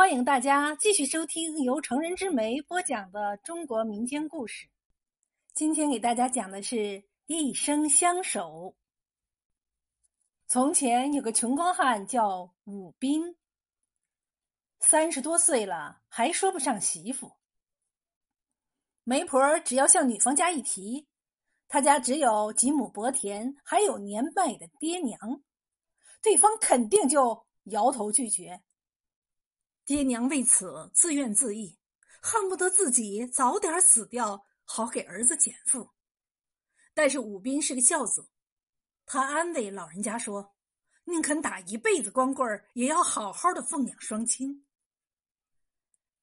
欢迎大家继续收听由成人之美播讲的中国民间故事。今天给大家讲的是《一生相守》。从前有个穷光汉叫武斌，三十多岁了还说不上媳妇。媒婆只要向女方家一提，他家只有几亩薄田，还有年迈的爹娘，对方肯定就摇头拒绝。爹娘为此自怨自艾，恨不得自己早点死掉，好给儿子减负。但是武斌是个孝子，他安慰老人家说：“宁肯打一辈子光棍也要好好的奉养双亲。”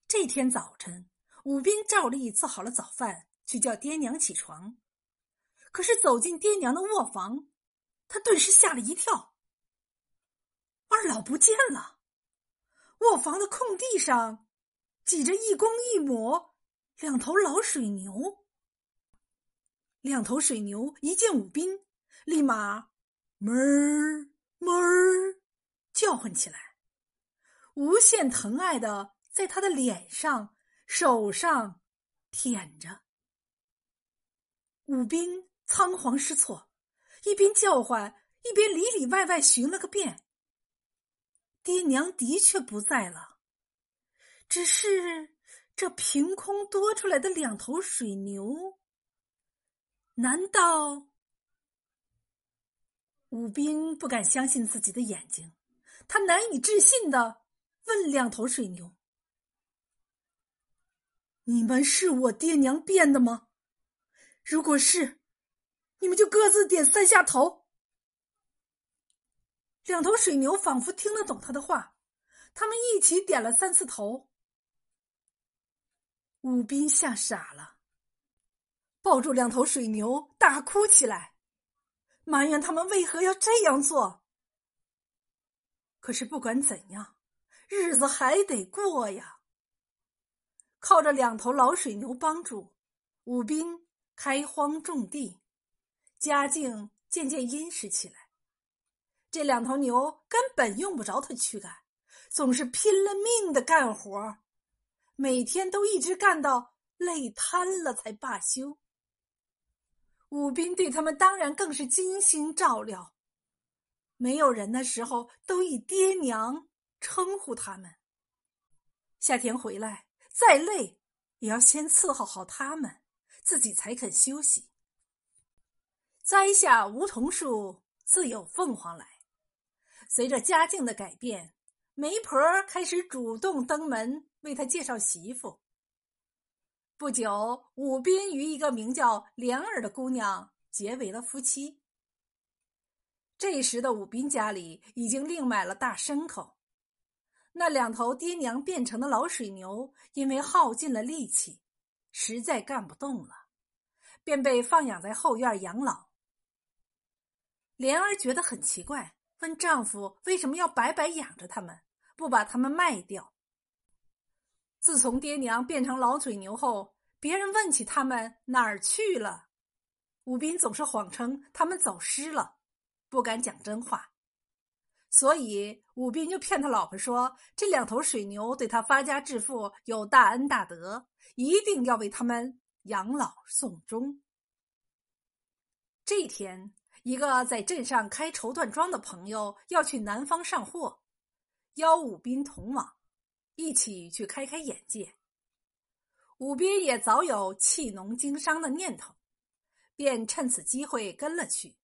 这天早晨，武斌照例做好了早饭，去叫爹娘起床。可是走进爹娘的卧房，他顿时吓了一跳，二老不见了。卧房的空地上，挤着一公一母两头老水牛。两头水牛一见武斌，立马哞儿哞儿叫唤起来，无限疼爱的在他的脸上、手上舔着。武斌仓皇失措，一边叫唤，一边里里外外寻了个遍。爹娘的确不在了，只是这凭空多出来的两头水牛，难道？武斌不敢相信自己的眼睛，他难以置信的问两头水牛：“你们是我爹娘变的吗？如果是，你们就各自点三下头。”两头水牛仿佛听得懂他的话，他们一起点了三次头。武斌吓傻了，抱住两头水牛大哭起来，埋怨他们为何要这样做。可是不管怎样，日子还得过呀。靠着两头老水牛帮助，武斌开荒种地，家境渐渐殷实起来。这两头牛根本用不着他驱赶，总是拼了命的干活，每天都一直干到累瘫了才罢休。武斌对他们当然更是精心照料，没有人的时候都以爹娘称呼他们。夏天回来再累，也要先伺候好他们，自己才肯休息。栽下梧桐树，自有凤凰来。随着家境的改变，媒婆开始主动登门为他介绍媳妇。不久，武斌与一个名叫莲儿的姑娘结为了夫妻。这时的武斌家里已经另买了大牲口，那两头爹娘变成的老水牛因为耗尽了力气，实在干不动了，便被放养在后院养老。莲儿觉得很奇怪。问丈夫为什么要白白养着他们，不把他们卖掉？自从爹娘变成老水牛后，别人问起他们哪儿去了，武斌总是谎称他们走失了，不敢讲真话。所以武斌就骗他老婆说，这两头水牛对他发家致富有大恩大德，一定要为他们养老送终。这一天。一个在镇上开绸缎庄的朋友要去南方上货，邀武斌同往，一起去开开眼界。武斌也早有弃农经商的念头，便趁此机会跟了去。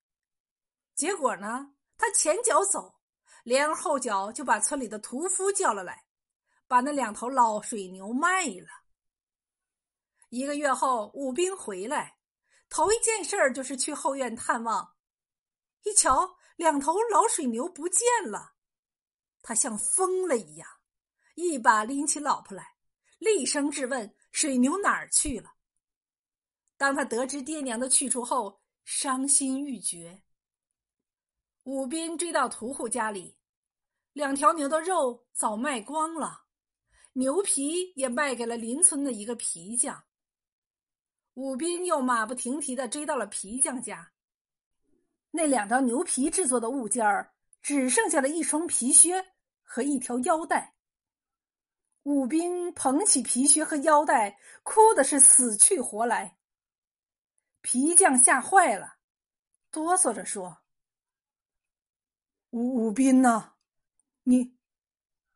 结果呢，他前脚走，连后脚就把村里的屠夫叫了来，把那两头老水牛卖了。一个月后，武斌回来，头一件事儿就是去后院探望。一瞧，两头老水牛不见了，他像疯了一样，一把拎起老婆来，厉声质问：“水牛哪儿去了？”当他得知爹娘的去处后，伤心欲绝。武斌追到屠户家里，两条牛的肉早卖光了，牛皮也卖给了邻村的一个皮匠。武斌又马不停蹄的追到了皮匠家。那两张牛皮制作的物件儿，只剩下了一双皮靴和一条腰带。武斌捧起皮靴和腰带，哭的是死去活来。皮匠吓坏了，哆嗦着说：“武武斌呐，你，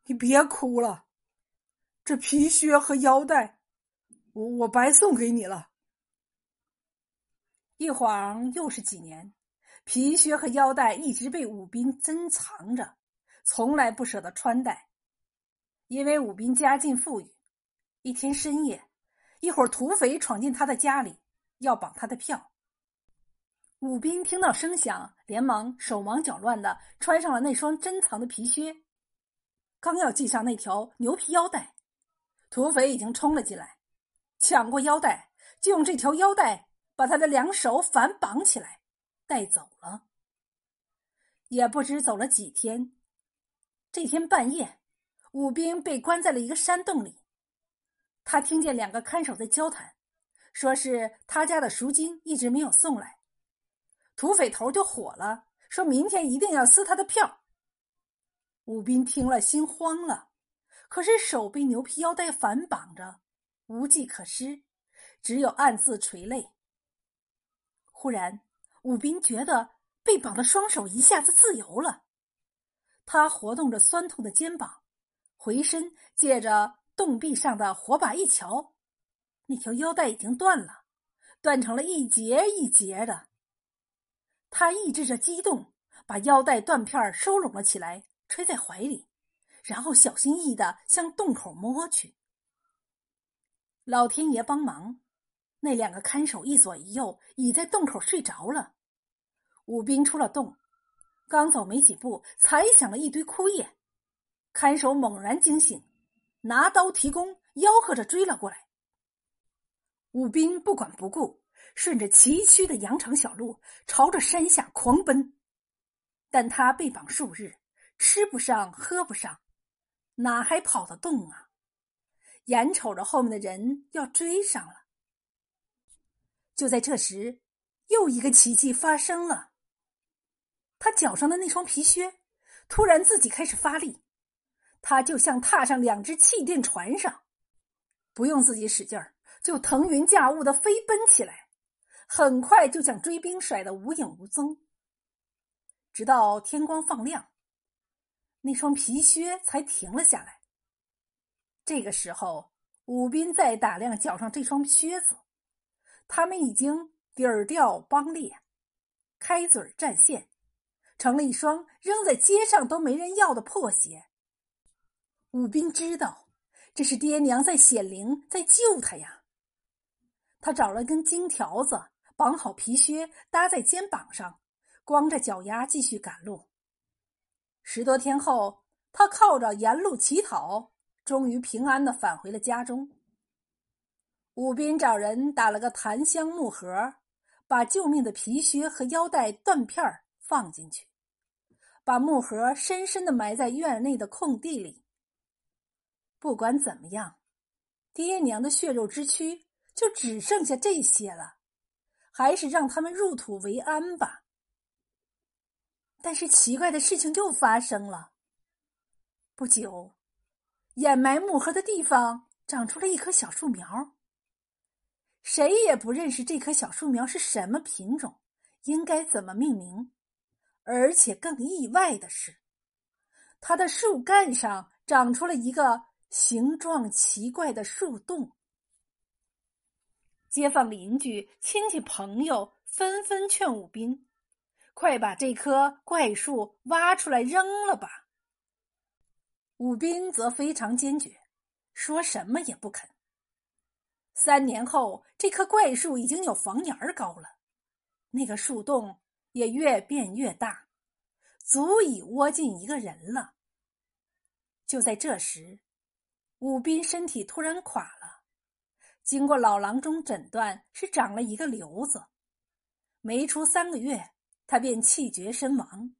你别哭了。这皮靴和腰带，我我白送给你了。”一晃又是几年，皮靴和腰带一直被武斌珍藏着，从来不舍得穿戴。因为武斌家境富裕，一天深夜，一伙土匪闯进他的家里，要绑他的票。武斌听到声响，连忙手忙脚乱的穿上了那双珍藏的皮靴，刚要系上那条牛皮腰带，土匪已经冲了进来，抢过腰带，就用这条腰带把他的两手反绑起来，带走了。也不知走了几天，这天半夜。武斌被关在了一个山洞里，他听见两个看守在交谈，说是他家的赎金一直没有送来。土匪头就火了，说明天一定要撕他的票。武斌听了心慌了，可是手被牛皮腰带反绑着，无计可施，只有暗自垂泪。忽然，武斌觉得被绑的双手一下子自由了，他活动着酸痛的肩膀。回身借着洞壁上的火把一瞧，那条腰带已经断了，断成了一节一节的。他抑制着激动，把腰带断片收拢了起来，揣在怀里，然后小心翼翼的向洞口摸去。老天爷帮忙，那两个看守一左一右已在洞口睡着了。武斌出了洞，刚走没几步，才响了一堆枯叶。看守猛然惊醒，拿刀提弓，吆喝着追了过来。武斌不管不顾，顺着崎岖的羊肠小路，朝着山下狂奔。但他被绑数日，吃不上，喝不上，哪还跑得动啊？眼瞅着后面的人要追上了。就在这时，又一个奇迹发生了。他脚上的那双皮靴，突然自己开始发力。他就像踏上两只气垫船上，不用自己使劲儿，就腾云驾雾的飞奔起来，很快就将追兵甩得无影无踪。直到天光放亮，那双皮靴才停了下来。这个时候，武斌在打量脚上这双靴子，他们已经底儿掉帮裂，开嘴占线，成了一双扔在街上都没人要的破鞋。武斌知道，这是爹娘在显灵，在救他呀。他找了根金条子，绑好皮靴，搭在肩膀上，光着脚丫继续赶路。十多天后，他靠着沿路乞讨，终于平安的返回了家中。武斌找人打了个檀香木盒，把救命的皮靴和腰带断片放进去，把木盒深深的埋在院内的空地里。不管怎么样，爹娘的血肉之躯就只剩下这些了，还是让他们入土为安吧。但是奇怪的事情又发生了。不久，掩埋木盒的地方长出了一棵小树苗。谁也不认识这棵小树苗是什么品种，应该怎么命名。而且更意外的是，它的树干上长出了一个。形状奇怪的树洞，街坊邻居、亲戚朋友纷纷劝武斌：“快把这棵怪树挖出来扔了吧！”武斌则非常坚决，说什么也不肯。三年后，这棵怪树已经有房檐高了，那个树洞也越变越大，足以窝进一个人了。就在这时，武斌身体突然垮了，经过老郎中诊断，是长了一个瘤子。没出三个月，他便气绝身亡。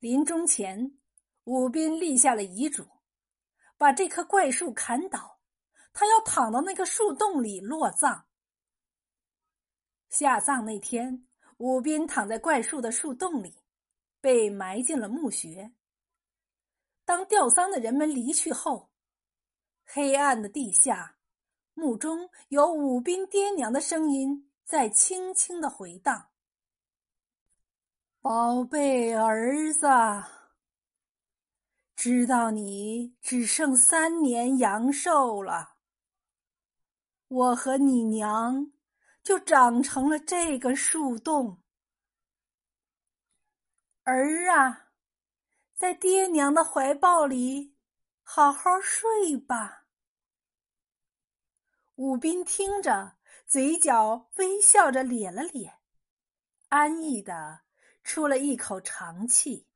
临终前，武斌立下了遗嘱，把这棵怪树砍倒，他要躺到那个树洞里落葬。下葬那天，武斌躺在怪树的树洞里，被埋进了墓穴。当吊丧的人们离去后，黑暗的地下，墓中有武斌爹娘的声音在轻轻的回荡：“宝贝儿子，知道你只剩三年阳寿了，我和你娘就长成了这个树洞。儿啊，在爹娘的怀抱里。”好好睡吧。武斌听着，嘴角微笑着咧了咧，安逸的出了一口长气。